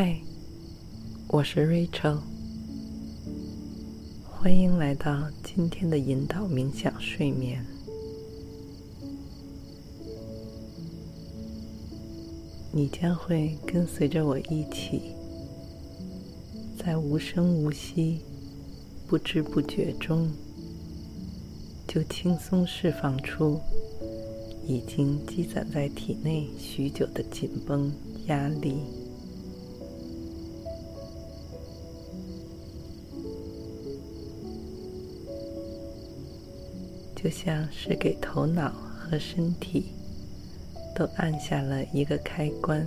嗨，我是 Rachel，欢迎来到今天的引导冥想睡眠。你将会跟随着我一起，在无声无息、不知不觉中，就轻松释放出已经积攒在体内许久的紧绷压力。就像是给头脑和身体都按下了一个开关，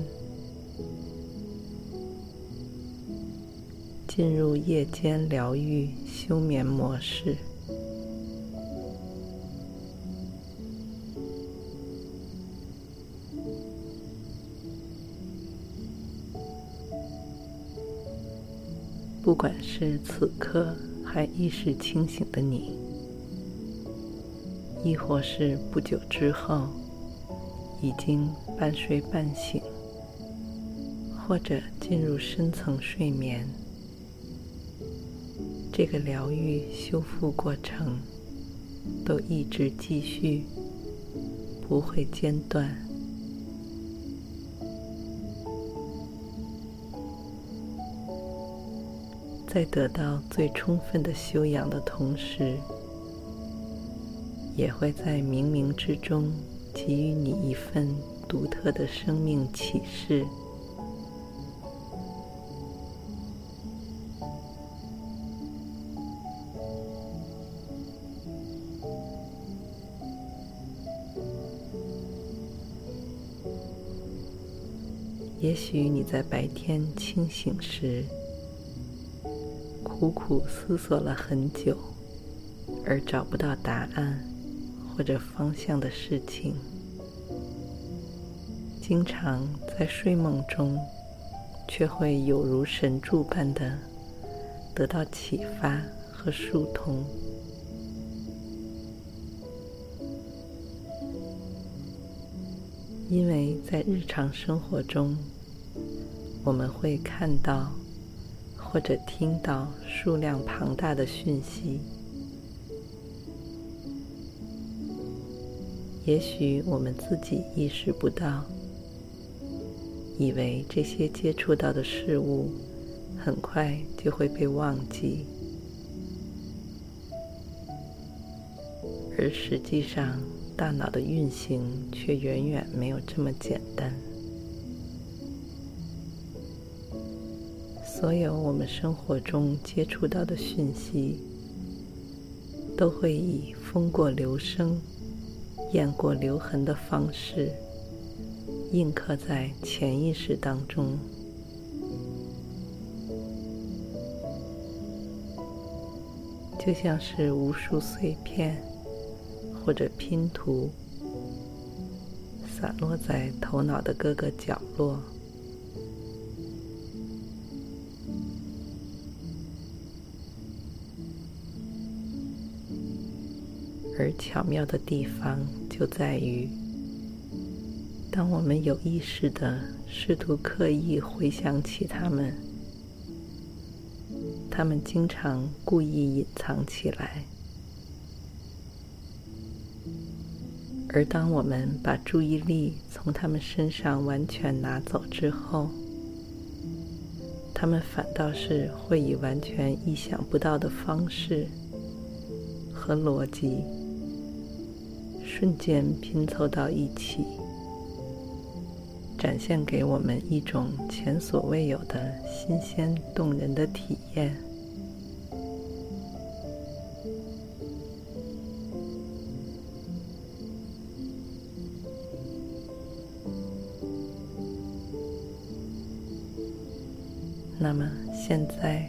进入夜间疗愈休眠模式。不管是此刻还意识清醒的你。亦或是不久之后，已经半睡半醒，或者进入深层睡眠，这个疗愈修复过程都一直继续，不会间断。在得到最充分的休养的同时，也会在冥冥之中给予你一份独特的生命启示。也许你在白天清醒时，苦苦思索了很久，而找不到答案。或者方向的事情，经常在睡梦中，却会有如神助般的得到启发和疏通。因为在日常生活中，我们会看到或者听到数量庞大的讯息。也许我们自己意识不到，以为这些接触到的事物很快就会被忘记，而实际上，大脑的运行却远远没有这么简单。所有我们生活中接触到的讯息，都会以风过留声。雁过留痕的方式，印刻在潜意识当中，就像是无数碎片或者拼图，散落在头脑的各个角落。而巧妙的地方就在于，当我们有意识地试图刻意回想起它们，它们经常故意隐藏起来；而当我们把注意力从它们身上完全拿走之后，它们反倒是会以完全意想不到的方式和逻辑。瞬间拼凑到一起展现给我们一种前所未有的新鲜动人的体验。那么现在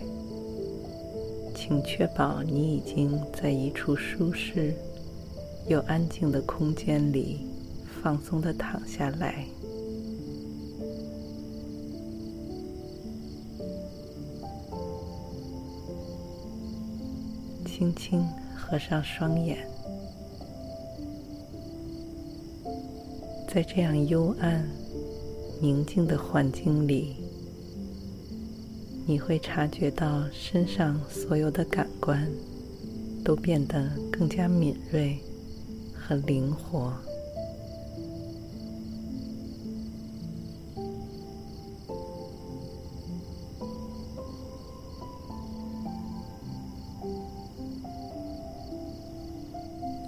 请确保你已经在一处舒适。又安静的空间里放松的躺下来，轻轻合上双眼，在这样幽暗、宁静的环境里。你会察觉到身上所有的感官都变得更加敏锐和灵活。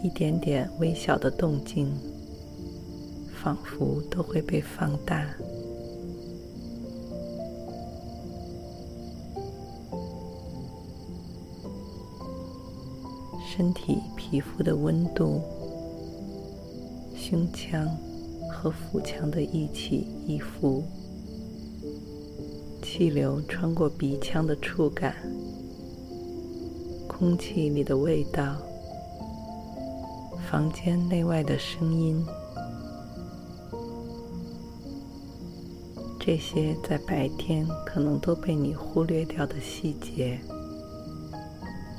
一点点微小的动静，仿佛都会被放大。身体皮肤的温度、胸腔和腹腔的一起一伏、气流穿过鼻腔的触感、空气里的味道、房间内外的声音，这些在白天可能都被你忽略掉的细节，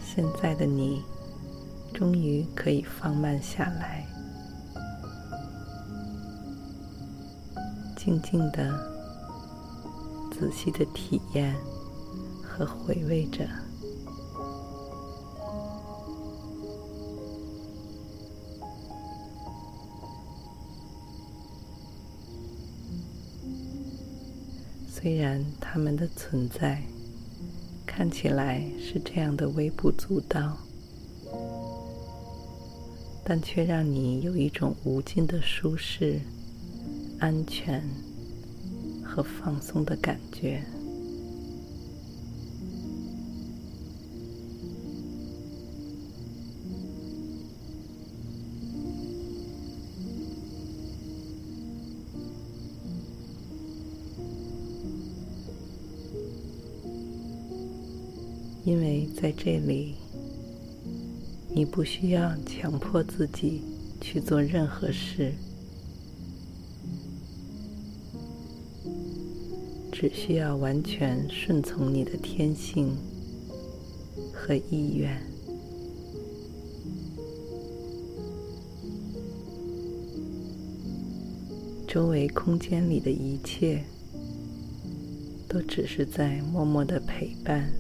现在的你。终于可以放慢下来，静静的、仔细的体验和回味着。虽然他们的存在看起来是这样的微不足道。但却让你有一种无尽的舒适、安全和放松的感觉。因为在这里。你不需要强迫自己去做任何事，只需要完全顺从你的天性和意愿。周围空间里的一切，都只是在默默的陪伴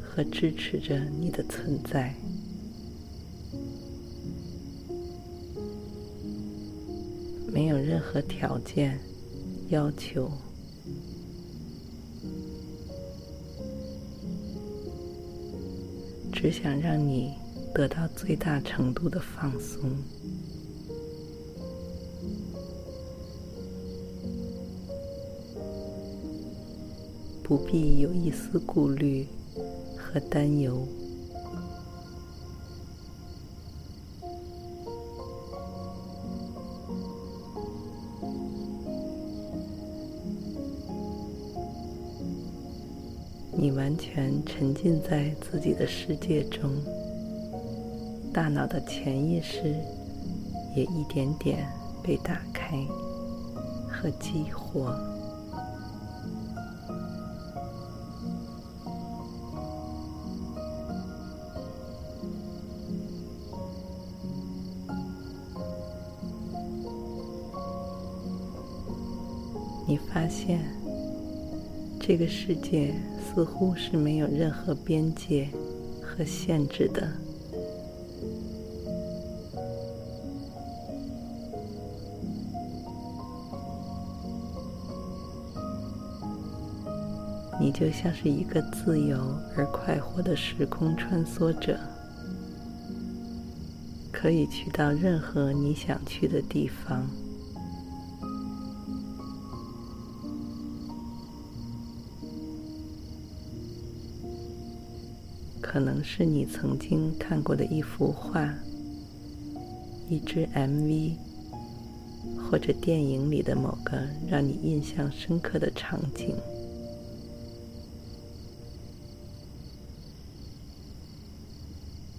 和支持着你的存在。没有任何条件要求，只想让你得到最大程度的放松，不必有一丝顾虑和担忧。沉浸在自己的世界中，大脑的潜意识也一点点被打开和激活。你发现这个世界。似乎是没有任何边界和限制的。你就像是一个自由而快活的时空穿梭者，可以去到任何你想去的地方。可能是你曾经看过的一幅画一支 mv 或者电影里的某个让你印象深刻的场景。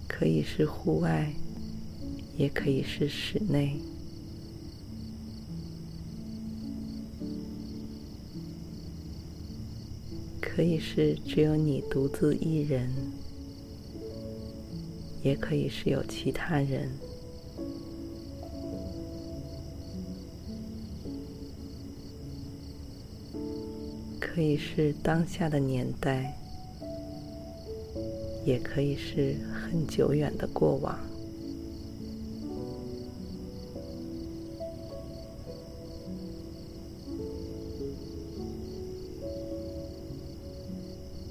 可以是户外也可以是室内。可以是只有你独自一人也可以是有其他人。可以是当下的年代，也可以是很久远的过往。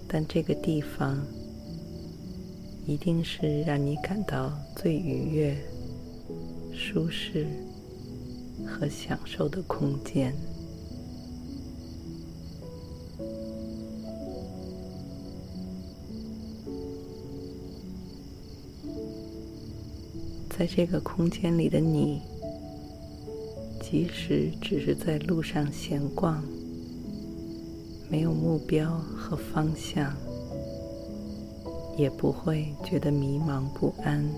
但这个地方一定是让你感到最愉悦、舒适和享受的空间。在这个空间里的你，即使只是在路上闲逛，没有目标和方向，也不会觉得迷茫不安。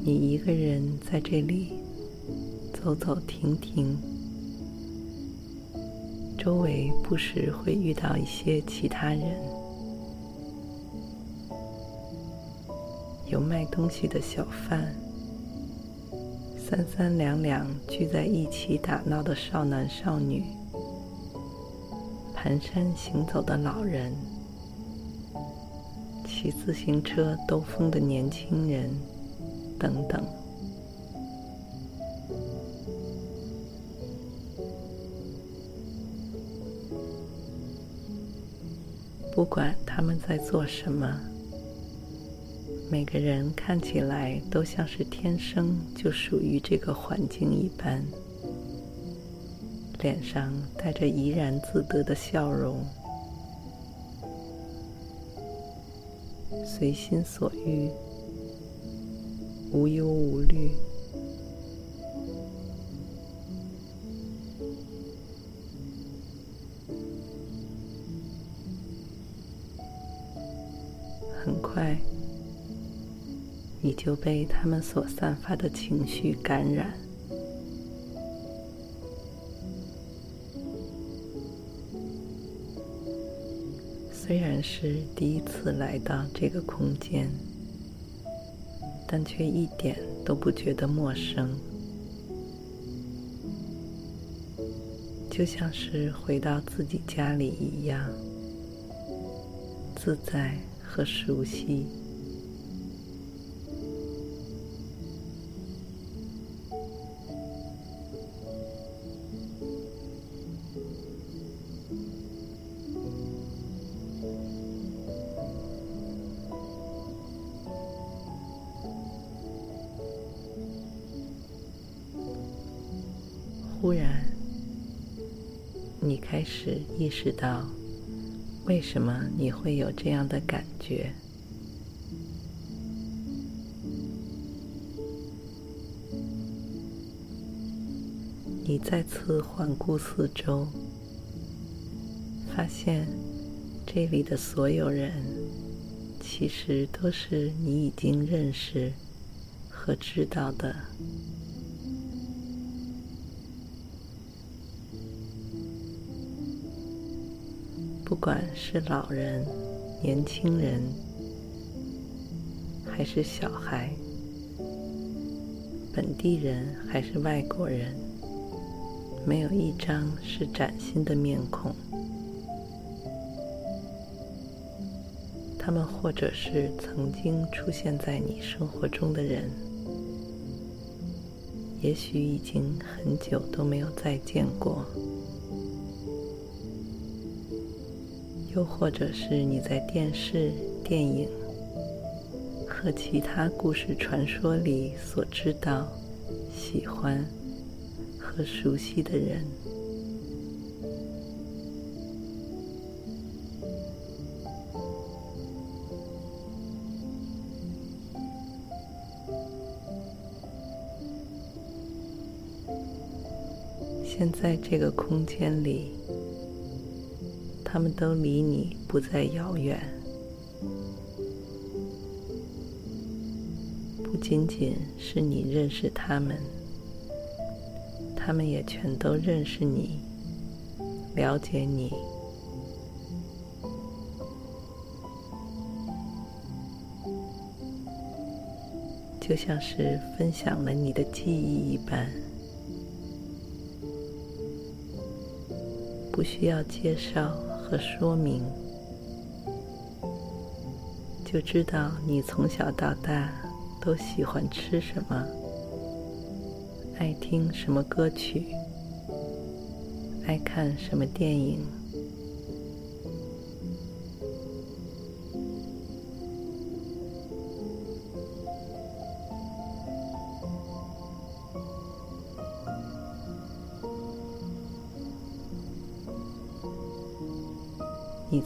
你一个人在这里走走停停，周围不时会遇到一些其他人。有卖东西的小贩，三三两两聚在一起打闹的少男少女，蹒跚行走的老人，骑自行车兜风的年轻人，等等。不管他们在做什么。每个人看起来都像是天生就属于这个环境一般，脸上带着怡然自得的笑容，随心所欲，无忧无虑，就被他们所散发的情绪感染。虽然是第一次来到这个空间，但却一点都不觉得陌生，就像是回到自己家里一样，自在和熟悉。识到，为什么你会有这样的感觉？你再次环顾四周，发现这里的所有人，其实都是你已经认识和知道的。不管是老人、年轻人，还是小孩，本地人还是外国人，没有一张是崭新的面孔。他们或者是曾经出现在你生活中的人，也许已经很久都没有再见过。又或者是你在电视、电影和其他故事传说里所知道、喜欢和熟悉的人，现在这个空间里，他们都离你不再遥远。不仅仅是你认识他们，他们也全都认识你，了解你。就像是分享了你的记忆一般，不需要介绍和说明，就知道你从小到大都喜欢吃什么，爱听什么歌曲，爱看什么电影。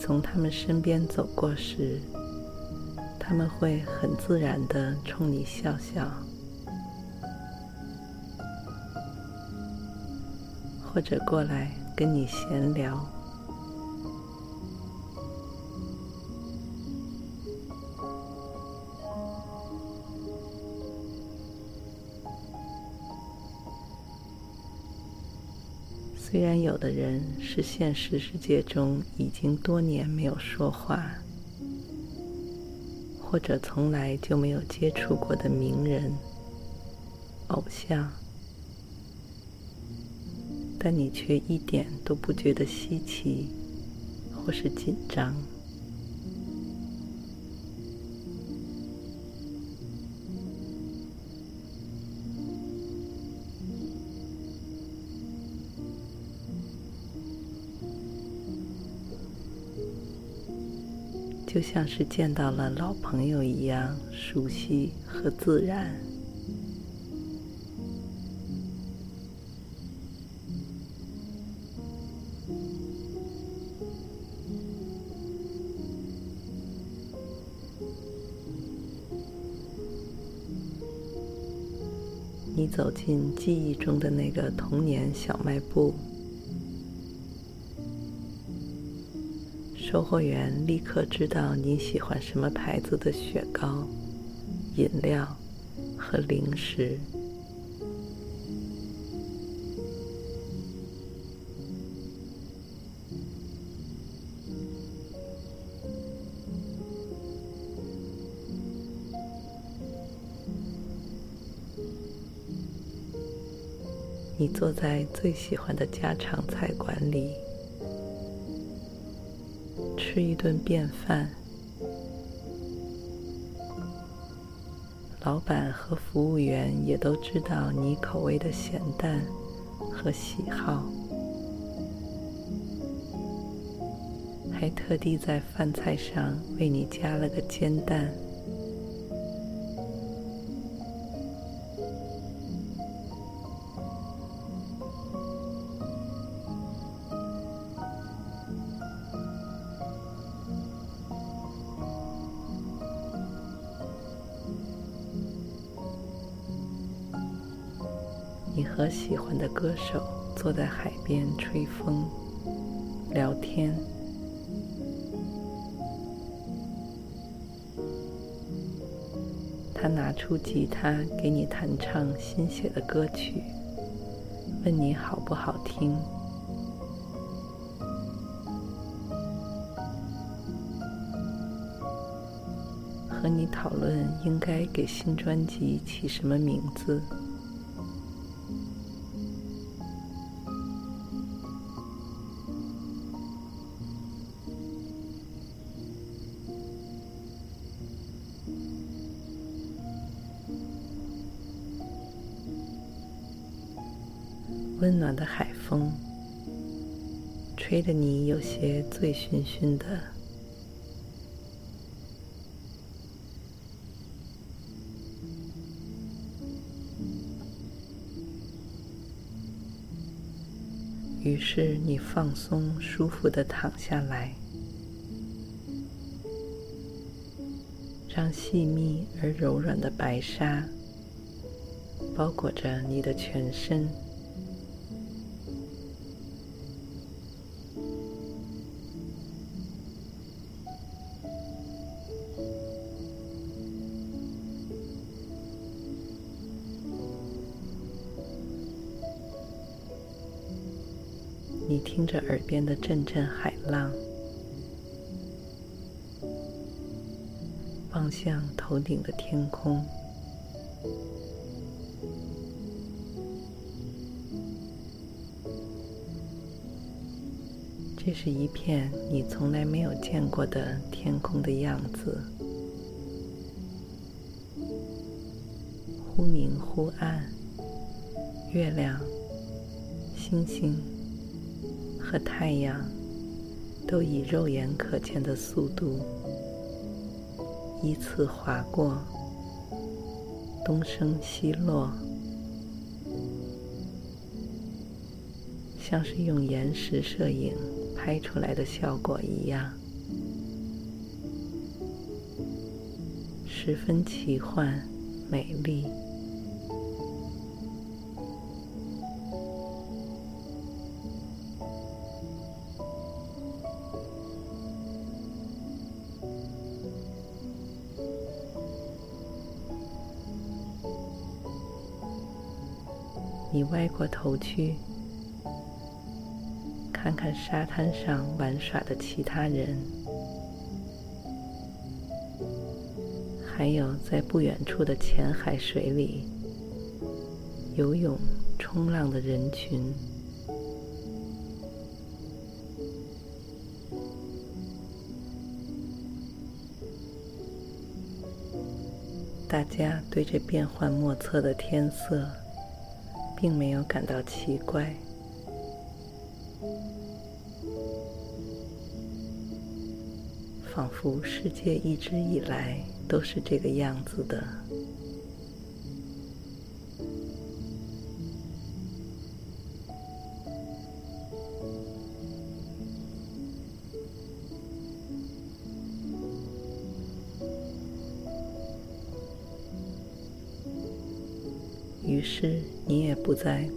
从他们身边走过时，他们会很自然的冲你笑笑，或者过来跟你闲聊。虽然有的人是现实世界中已经多年没有说话，或者从来就没有接触过的名人、偶像，但你却一点都不觉得稀奇，或是紧张。就像是见到了老朋友一样熟悉和自然。你走进记忆中的那个童年小卖部。售货员立刻知道你喜欢什么牌子的雪糕、饮料和零食。你坐在最喜欢的家常菜馆里。吃一顿便饭，老板和服务员也都知道你口味的咸淡和喜好，还特地在饭菜上为你加了个煎蛋。喜欢的歌手坐在海边吹风、聊天。他拿出吉他给你弹唱新写的歌曲，问你好不好听，和你讨论应该给新专辑起什么名字。醉醺醺的。于是你放松、舒服的躺下来，让细密而柔软的白纱包裹着你的全身。边的阵阵海浪，望向头顶的天空。这是一片你从来没有见过的天空的样子，忽明忽暗，月亮、星星和太阳都以肉眼可见的速度依次划过，东升西落。像是用延时摄影拍出来的效果一样，十分奇幻美丽。歪过头去。看看沙滩上玩耍的其他人，还有在不远处的浅海水里游泳、冲浪的人群。大家对这变幻莫测的天色，并没有感到奇怪。仿佛世界一直以来都是这个样子的。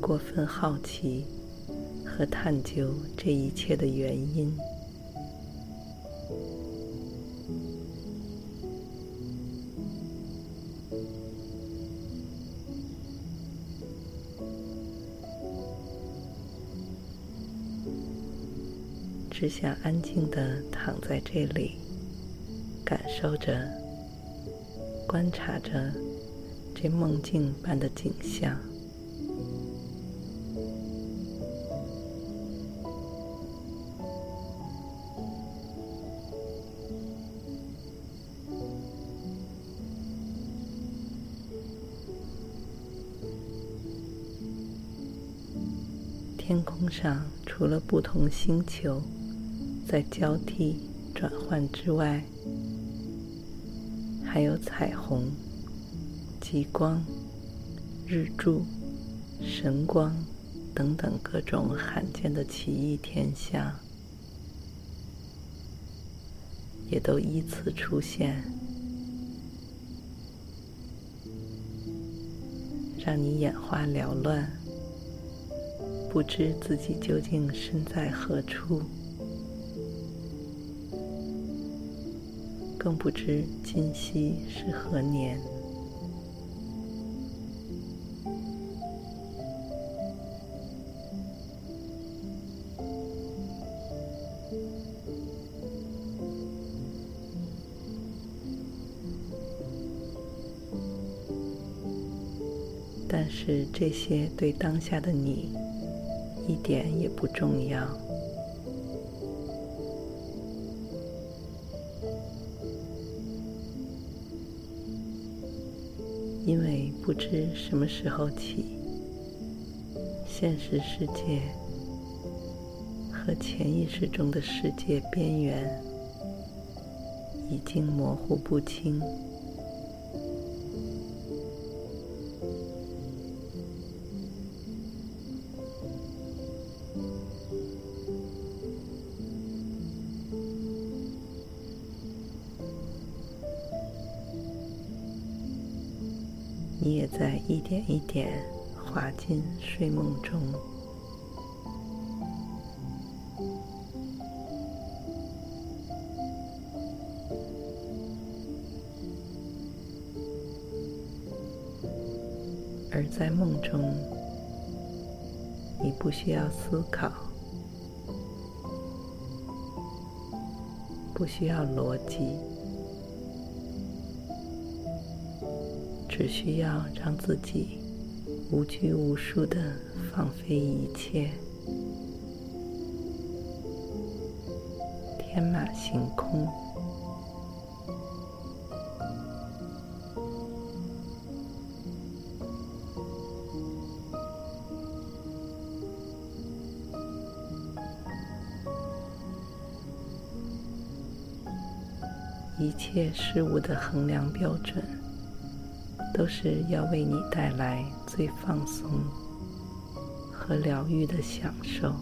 过分好奇和探究这一切的原因。只想安静地躺在这里，感受着、观察着这梦境般的景象。上，除了不同星球。在交替转换之外，还有彩虹、极光、日柱、神光等等各种罕见的奇异天象，也都依次出现，让你眼花缭乱，不知自己究竟身在何处。更不知今夕是何年，但是这些对当下的你一点也不重要。因为不知什么时候起，现实世界和潜意识中的世界边缘已经模糊不清。一点一点滑进睡梦中。而在梦中你不需要思考不需要逻辑。只需要让自己无拘无束地放飞一切，天马行空。一切事物的衡量标准，都是要为你带来最放松和疗愈的享受。